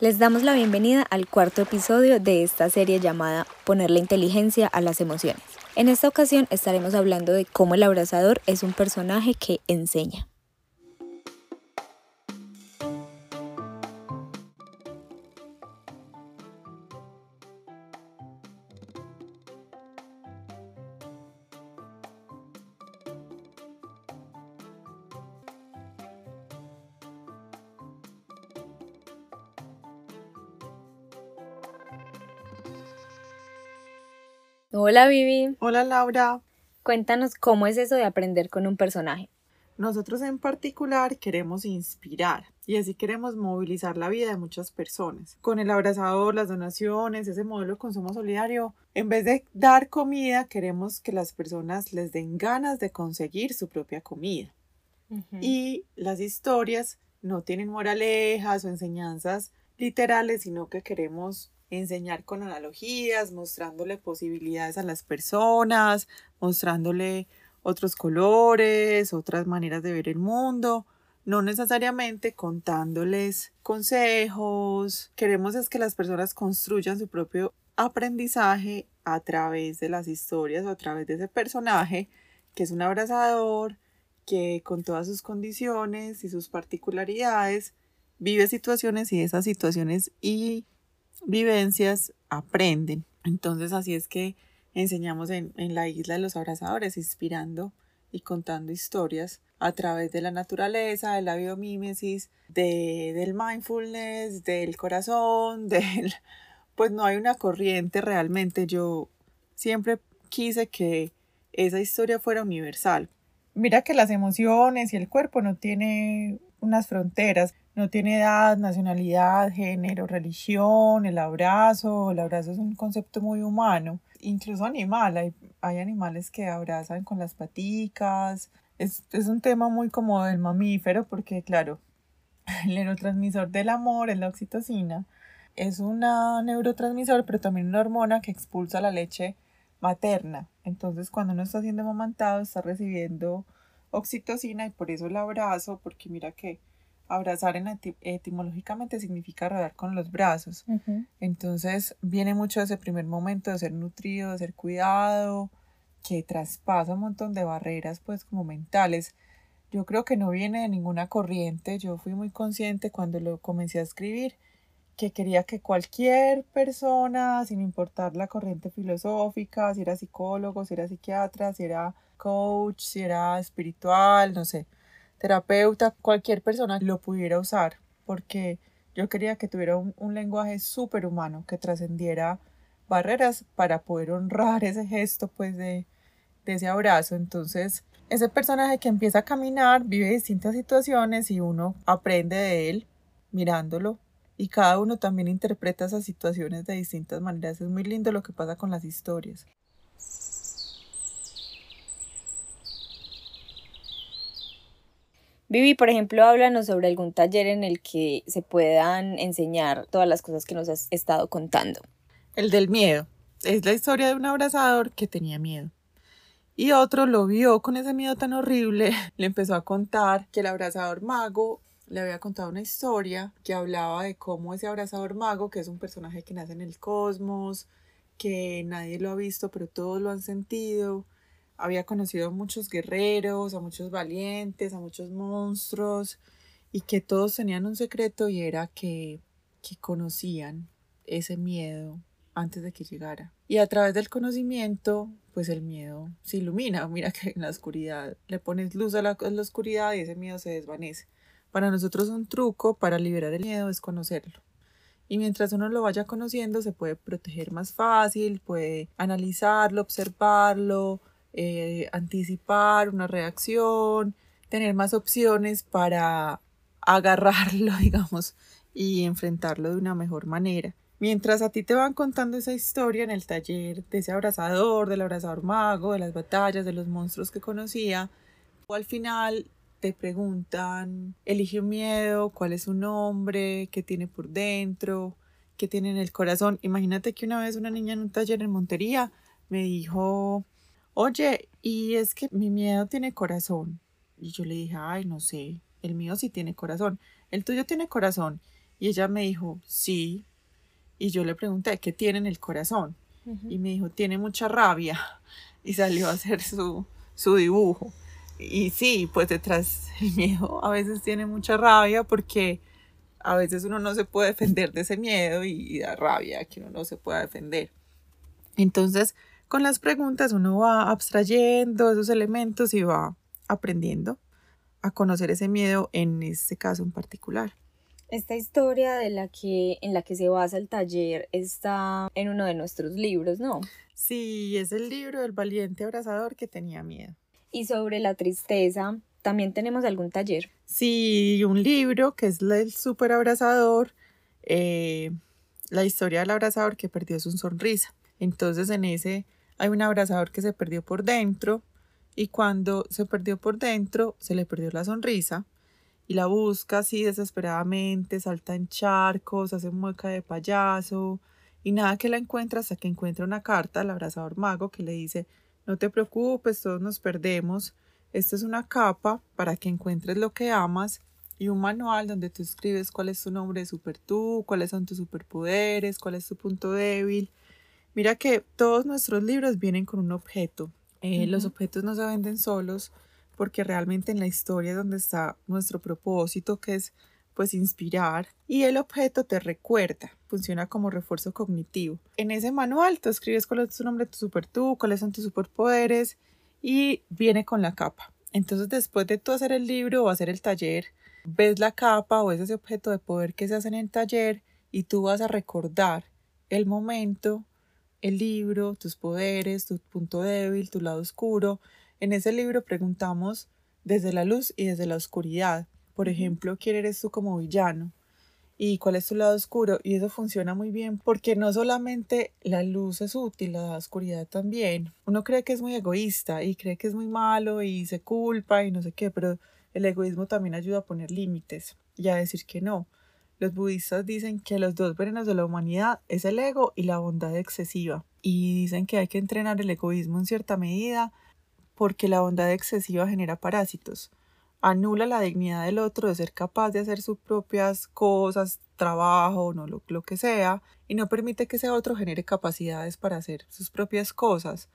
Les damos la bienvenida al cuarto episodio de esta serie llamada Poner la inteligencia a las emociones. En esta ocasión estaremos hablando de cómo el abrazador es un personaje que enseña. Hola Vivi. Hola Laura. Cuéntanos cómo es eso de aprender con un personaje. Nosotros en particular queremos inspirar y así queremos movilizar la vida de muchas personas. Con el abrazador, las donaciones, ese modelo de consumo solidario, en vez de dar comida, queremos que las personas les den ganas de conseguir su propia comida. Y las historias no tienen moralejas o enseñanzas literales, sino que queremos enseñar con analogías, mostrándole posibilidades a las personas, mostrándole otros colores, otras maneras de ver el mundo, no necesariamente contándoles consejos. Queremos es que las personas construyan su propio aprendizaje a través de las historias o a través de ese personaje que es un abrazador, que con todas sus condiciones y sus particularidades vive situaciones y esas situaciones y vivencias aprenden. Entonces así es que enseñamos en, la isla de los abrazadores, inspirando y contando historias a través de la naturaleza, de la biomímesis, de, del mindfulness, del corazón, del... Pues no hay una corriente realmente. Yo siempre quise que esa historia fuera universal. Mira que las emociones y el cuerpo no tiene unas fronteras. No tiene edad, nacionalidad, género, religión, el abrazo. El abrazo es un concepto muy humano. Incluso animal, hay, hay animales que abrazan con las paticas. Es, es un tema muy como del mamífero porque, claro, el neurotransmisor del amor es la oxitocina. Es un neurotransmisor, pero también una hormona que expulsa la leche materna. Entonces, cuando uno está siendo amamantado, está recibiendo oxitocina y por eso el abrazo, porque mira que abrazar en etimológicamente significa rodar con los brazos. Entonces viene mucho ese primer momento de ser nutrido, de ser cuidado, que traspasa un montón de barreras pues como mentales. Yo creo que no viene de ninguna corriente, yo fui muy consciente cuando lo comencé a escribir que quería que cualquier persona, sin importar la corriente filosófica, si era psicólogo, si era psiquiatra, si era coach, si era espiritual, no sé, terapeuta, cualquier persona lo pudiera usar, porque yo quería que tuviera un, lenguaje súper humano, que trascendiera barreras para poder honrar ese gesto, pues, de, de ese abrazo. Entonces, ese personaje que empieza a caminar vive distintas situaciones y uno aprende de él mirándolo y cada uno también interpreta esas situaciones de distintas maneras. Es muy lindo lo que pasa con las historias. Vivi, por ejemplo, háblanos sobre algún taller en el que se puedan enseñar todas las cosas que nos has estado contando. El del miedo. Es la historia de un abrazador que tenía miedo. Y otro lo vio con ese miedo tan horrible, le empezó a contar que el abrazador mago le había contado una historia que hablaba de cómo ese abrazador mago, que es un personaje que nace en el cosmos, que nadie lo ha visto, pero todos lo han sentido, había conocido a muchos guerreros, a muchos valientes, a muchos monstruos, y que todos tenían un secreto y era que, que conocían ese miedo antes de que llegara. Y a través del conocimiento, pues el miedo se ilumina. Mira que en la oscuridad le pones luz a la, a la oscuridad y ese miedo se desvanece. Para nosotros un truco para liberar el miedo es conocerlo. Y mientras uno lo vaya conociendo, se puede proteger más fácil, puede analizarlo, observarlo, eh, anticipar una reacción, tener más opciones para agarrarlo, digamos, y enfrentarlo de una mejor manera. Mientras a ti te van contando esa historia en el taller de ese abrazador, del abrazador mago, de las batallas, de los monstruos que conocía, o al final te preguntan, elige miedo, cuál es su nombre, qué tiene por dentro, qué tiene en el corazón. Imagínate que una vez una niña en un taller en Montería me dijo, oye, y es que mi miedo tiene corazón. Y yo le dije, ay, no sé, el mío sí tiene corazón, el tuyo tiene corazón. Y ella me dijo, sí. Y yo le pregunté, ¿qué tiene en el corazón? Y me dijo, tiene mucha rabia. Y salió a hacer su, su dibujo. Y sí, pues detrás del miedo a veces tiene mucha rabia porque a veces uno no se puede defender de ese miedo y, da rabia que uno no se pueda defender. Entonces, con las preguntas uno va abstrayendo esos elementos y va aprendiendo a conocer ese miedo en este caso en particular. Esta historia de la que, en la que se basa el taller está en uno de nuestros libros, ¿no? Sí, es el libro del valiente abrazador que tenía miedo. Y sobre la tristeza, también tenemos algún taller. Sí, un libro que es el super abrazador, eh, la historia del abrazador que perdió su sonrisa. Entonces en ese hay un abrazador que se perdió por dentro y cuando se perdió por dentro se le perdió la sonrisa y la busca así desesperadamente, salta en charcos, hace mueca de payaso y nada que la encuentra hasta que encuentra una carta al abrazador mago que le dice no te preocupes, todos nos perdemos. Esta es una capa para que encuentres lo que amas y un manual donde tú escribes cuál es tu nombre de super tú, cuáles son tus superpoderes, cuál es tu punto débil. Mira que todos nuestros libros vienen con un objeto. Eh, los objetos no se venden solos porque realmente en la historia es donde está nuestro propósito, que es pues inspirar y el objeto te recuerda, funciona como refuerzo cognitivo. En ese manual tú escribes cuál es tu nombre, tu super tú, cuáles son tus superpoderes y viene con la capa. Entonces después de tú hacer el libro o hacer el taller, ves la capa o ese objeto de poder que se hace en el taller y tú vas a recordar el momento, el libro, tus poderes, tu punto débil, tu lado oscuro. En ese libro preguntamos desde la luz y desde la oscuridad por ejemplo, quién eres tú como villano y cuál es tu lado oscuro. Y eso funciona muy bien porque no solamente la luz es útil, la oscuridad también. Uno cree que es muy egoísta y cree que es muy malo y se culpa y no sé qué, pero el egoísmo también ayuda a poner límites y a decir que no. Los budistas dicen que los dos venenos de la humanidad es el ego y la bondad excesiva. Y dicen que hay que entrenar el egoísmo en cierta medida porque la bondad excesiva genera parásitos anula la dignidad del otro de ser capaz de hacer sus propias cosas, trabajo, no lo, lo, que sea, y no permite que ese otro genere capacidades para hacer sus propias cosas.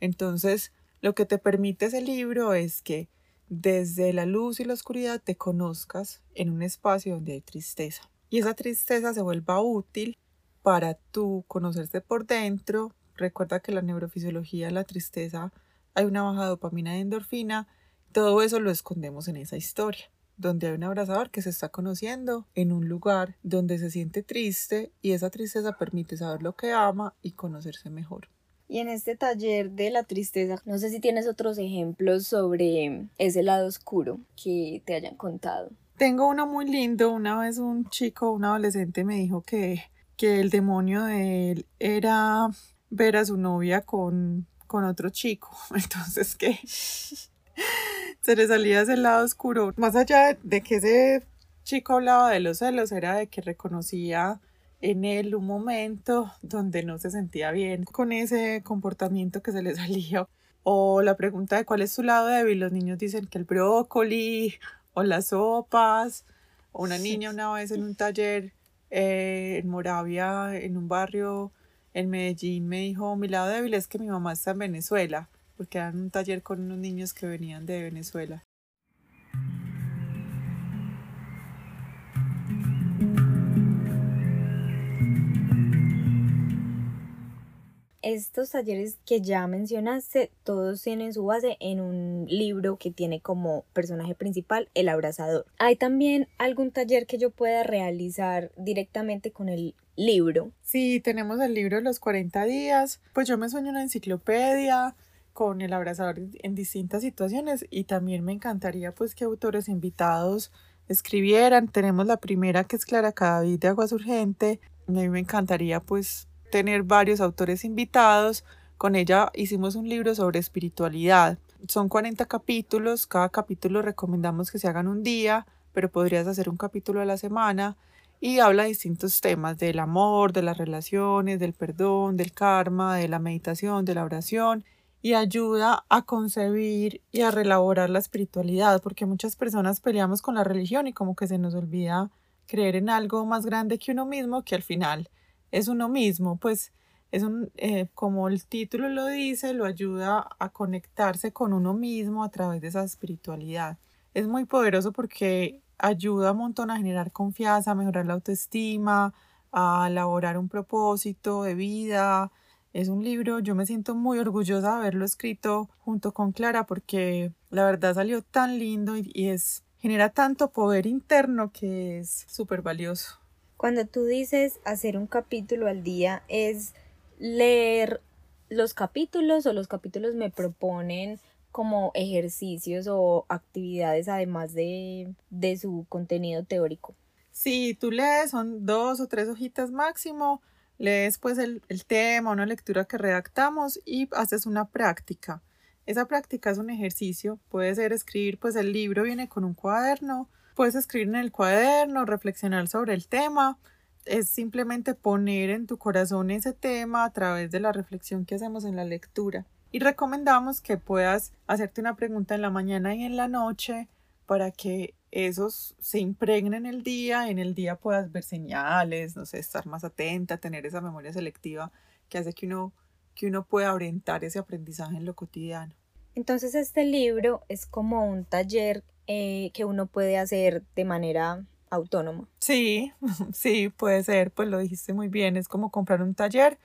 Entonces, lo que te permite ese libro es que desde la luz y la oscuridad te conozcas en un espacio donde hay tristeza. Y esa tristeza se vuelva útil para tú conocerte por dentro. Recuerda que la neurofisiología la tristeza hay una baja dopamina de endorfina todo eso lo escondemos en esa historia, donde hay un abrazador que se está conociendo en un lugar donde se siente triste y esa tristeza permite saber lo que ama y conocerse mejor. Y en este taller de la tristeza, no sé si tienes otros ejemplos sobre ese lado oscuro que te hayan contado. Tengo uno muy lindo. Una vez un chico, un adolescente me dijo que, que el demonio de él era ver a su novia con, con otro chico. Entonces que se le salía ese lado oscuro. Más allá de que ese chico hablaba de los celos, era de que reconocía en él un momento donde no se sentía bien con ese comportamiento que se le salía. O la pregunta de cuál es su lado débil. Los niños dicen que el brócoli o las sopas. Una niña una vez en un taller eh, en Moravia, en un barrio en Medellín, me dijo, mi lado débil es que mi mamá está en Venezuela porque eran un taller con unos niños que venían de Venezuela. Estos talleres que ya mencionaste, todos tienen su base en un libro que tiene como personaje principal el abrazador. ¿Hay también algún taller que yo pueda realizar directamente con el libro? Sí, tenemos el libro de los 40 días. Pues yo me sueño una enciclopedia, con el abrazador en distintas situaciones y también me encantaría pues que autores invitados escribieran. Tenemos la primera que es Clara Cadavid de Aguas Urgente. A mí me encantaría pues tener varios autores invitados. Con ella hicimos un libro sobre espiritualidad. Son 40 capítulos, cada capítulo recomendamos que se hagan un día, pero podrías hacer un capítulo a la semana y habla de distintos temas, del amor, de las relaciones, del perdón, del karma, de la meditación, de la oración y ayuda a concebir y a relaborar la espiritualidad, porque muchas personas peleamos con la religión y como que se nos olvida creer en algo más grande que uno mismo, que al final es uno mismo, pues es un, eh, como el título lo dice, lo ayuda a conectarse con uno mismo a través de esa espiritualidad. Es muy poderoso porque ayuda un montón a generar confianza, a mejorar la autoestima, a elaborar un propósito de vida. Es un libro, yo me siento muy orgullosa de haberlo escrito junto con Clara porque la verdad salió tan lindo y, y es genera tanto poder interno que es súper valioso. Cuando tú dices hacer un capítulo al día es leer los capítulos o los capítulos me proponen como ejercicios o actividades además de, de su contenido teórico. Sí, tú lees, son dos o tres hojitas máximo, lees pues el, el tema, una lectura que redactamos y haces una práctica. Esa práctica es un ejercicio, puede ser escribir, pues el libro viene con un cuaderno, puedes escribir en el cuaderno, reflexionar sobre el tema, es simplemente poner en tu corazón ese tema a través de la reflexión que hacemos en la lectura. Y recomendamos que puedas hacerte una pregunta en la mañana y en la noche para que esos se impregnen en el día, en el día puedas ver señales, no sé, estar más atenta, tener esa memoria selectiva que hace que uno, que uno pueda orientar ese aprendizaje en lo cotidiano. Entonces este libro es como un taller eh, que uno puede hacer de manera autónoma. Sí, sí, puede ser, pues lo dijiste muy bien, es como comprar un taller,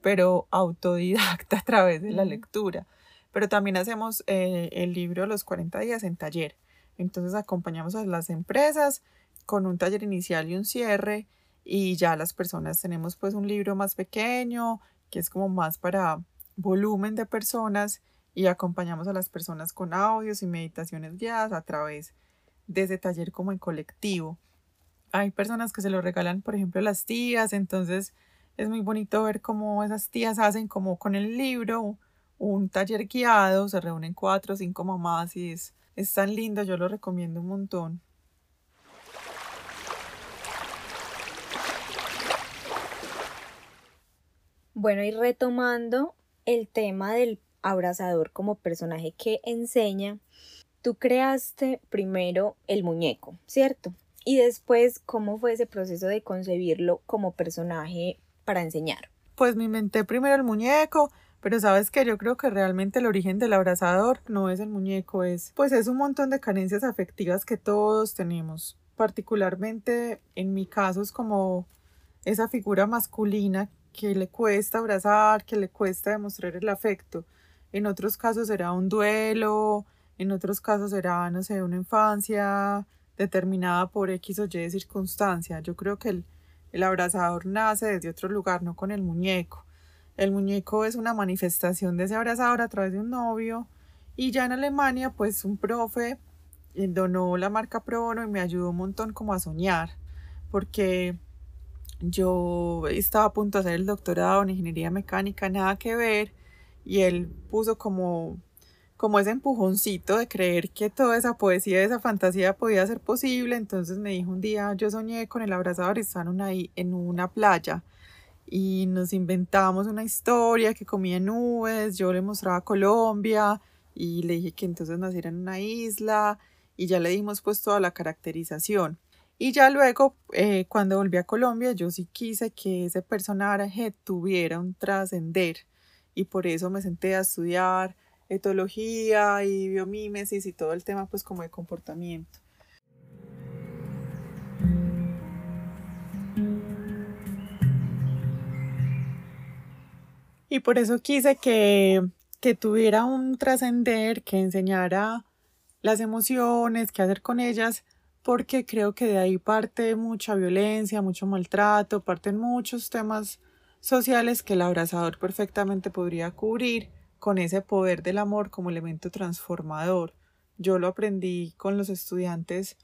pero autodidacta a través de la lectura. Pero también hacemos eh, el libro Los 40 días en taller. Entonces acompañamos a las empresas con un taller inicial y un cierre y ya las personas tenemos pues un libro más pequeño que es como más para volumen de personas y acompañamos a las personas con audios y meditaciones guiadas a través de ese taller como en colectivo hay personas que se lo regalan, por ejemplo, las tías, entonces es muy bonito ver cómo esas tías hacen como con el libro un taller guiado, se reúnen cuatro o cinco mamás y es, es tan lindo, yo lo recomiendo un montón. Bueno, y retomando el tema del abrazador como personaje que enseña, tú creaste primero el muñeco, ¿cierto? Y después, ¿cómo fue ese proceso de concebirlo como personaje para enseñar? Pues me inventé primero el muñeco, pero sabes que yo creo que realmente el origen del abrazador no es el muñeco, es pues es un montón de carencias afectivas que todos tenemos. Particularmente en mi caso es como esa figura masculina que le cuesta abrazar, que le cuesta demostrar el afecto. En otros casos será un duelo, en otros casos será, no sé, una infancia determinada por X o Y circunstancia. Yo creo que el, el abrazador nace desde otro lugar, no con el muñeco. El muñeco es una manifestación de ese abrazador a través de un novio. Y ya en Alemania, pues un profe eh, donó la marca Probono y me ayudó un montón como a soñar. Porque yo estaba a punto de hacer el doctorado en ingeniería mecánica, nada que ver. Y él puso como como ese empujoncito de creer que toda esa poesía, esa fantasía podía ser posible. Entonces me dijo un día, yo soñé con el abrazador y estaban ahí en una playa y nos inventamos una historia que comía nubes, yo le mostraba Colombia y le dije que entonces naciera en una isla y ya le dimos pues toda la caracterización. Y ya luego, eh, cuando volví a Colombia, yo sí quise que ese personaje tuviera un trascender y por eso me senté a estudiar etología y biomímesis y todo el tema pues como de comportamiento. Y por eso quise que, que tuviera un trascender, que enseñara las emociones, qué hacer con ellas, porque creo que de ahí parte mucha violencia, mucho maltrato, parten muchos temas sociales que el abrazador perfectamente podría cubrir con ese poder del amor como elemento transformador. Yo lo aprendí con los estudiantes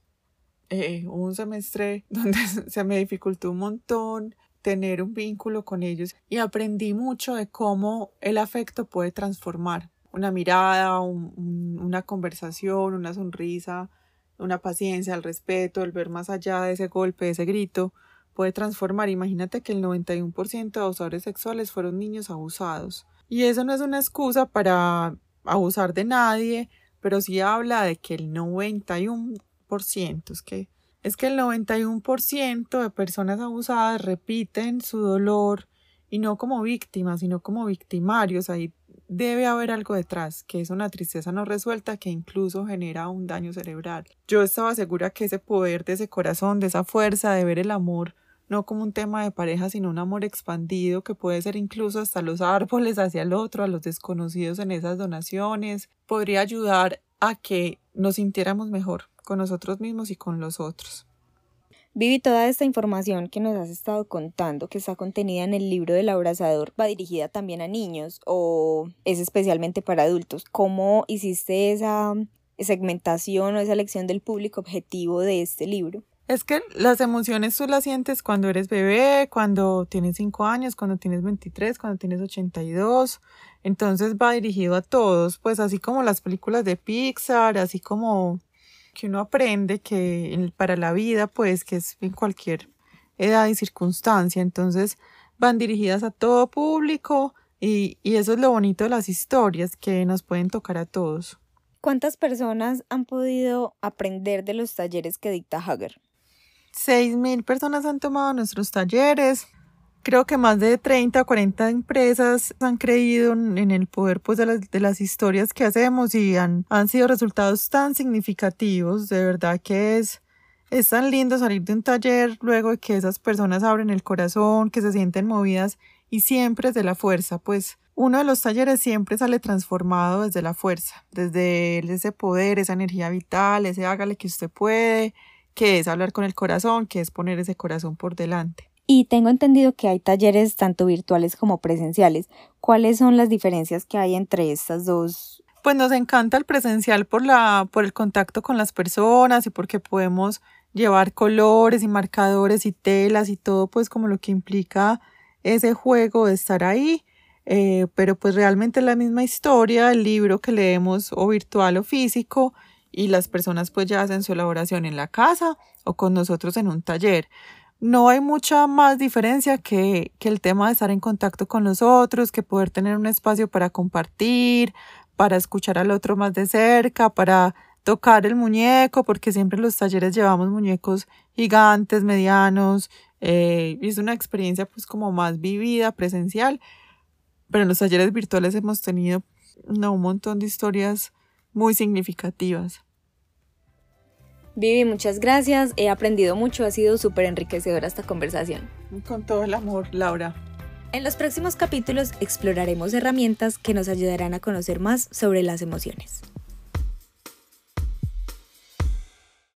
eh, un semestre donde se me dificultó un montón tener un vínculo con ellos y aprendí mucho de cómo el afecto puede transformar una mirada, una conversación, una sonrisa, una paciencia, el respeto, el ver más allá de ese golpe, de ese grito, puede transformar. Imagínate que el 91% de abusadores sexuales fueron niños abusados. Y eso no es una excusa para abusar de nadie, pero sí habla de que el 91%, es que es que el 91% de personas abusadas repiten su dolor y no como víctimas, sino como victimarios. Ahí debe haber algo detrás, que es una tristeza no resuelta que incluso genera un daño cerebral. Yo estaba segura que ese poder de ese corazón, de esa fuerza de ver el amor no como un tema de pareja, sino un amor expandido que puede ser incluso hasta los árboles hacia el otro, a los desconocidos en esas donaciones, podría ayudar a que nos sintiéramos mejor con nosotros mismos y con los otros. Vivi, toda esta información que nos has estado contando, que está contenida en el libro del abrazador, va dirigida también a niños o es especialmente para adultos. ¿Cómo hiciste esa segmentación o esa elección del público objetivo de este libro? Es que las emociones tú las sientes cuando eres bebé, cuando tienes 5 años, cuando tienes 23, cuando tienes 82. Entonces va dirigido a todos, pues así como las películas de Pixar, así como que uno aprende que para la vida, pues que es en cualquier edad y circunstancia. Entonces van dirigidas a todo público y, y eso es lo bonito de las historias, que nos pueden tocar a todos. ¿Cuántas personas han podido aprender de los talleres que dicta Hager? Mil personas han tomado nuestros talleres. Creo que más de 30 o 40 empresas han creído en el poder pues, de, las, de las historias que hacemos y han, han sido resultados tan significativos. De verdad que es, es tan lindo salir de un taller luego de que esas personas abren el corazón, que se sienten movidas y siempre desde la fuerza. Pues uno de los talleres siempre sale transformado desde la fuerza, desde ese poder, esa energía vital, ese hágale que usted puede que es hablar con el corazón, que es poner ese corazón por delante. Y tengo entendido que hay talleres tanto virtuales como presenciales. ¿Cuáles son las diferencias que hay entre estas dos? Pues nos encanta el presencial por la por el contacto con las personas y porque podemos llevar colores y marcadores y telas y todo pues como lo que implica ese juego de estar ahí. Eh, pero pues realmente la misma historia, el libro que leemos o virtual o físico y las personas pues ya hacen su elaboración en la casa o con nosotros en un taller. No hay mucha más diferencia que, que el tema de estar en contacto con los otros, que poder tener un espacio para compartir, para escuchar al otro más de cerca, para tocar el muñeco, porque siempre en los talleres llevamos muñecos gigantes, medianos, eh, es una experiencia pues como más vivida, presencial, pero en los talleres virtuales hemos tenido no, un montón de historias muy significativas. Vivi, muchas gracias. He aprendido mucho. Ha sido súper enriquecedora esta conversación. Con todo el amor, Laura. En los próximos capítulos exploraremos herramientas que nos ayudarán a conocer más sobre las emociones.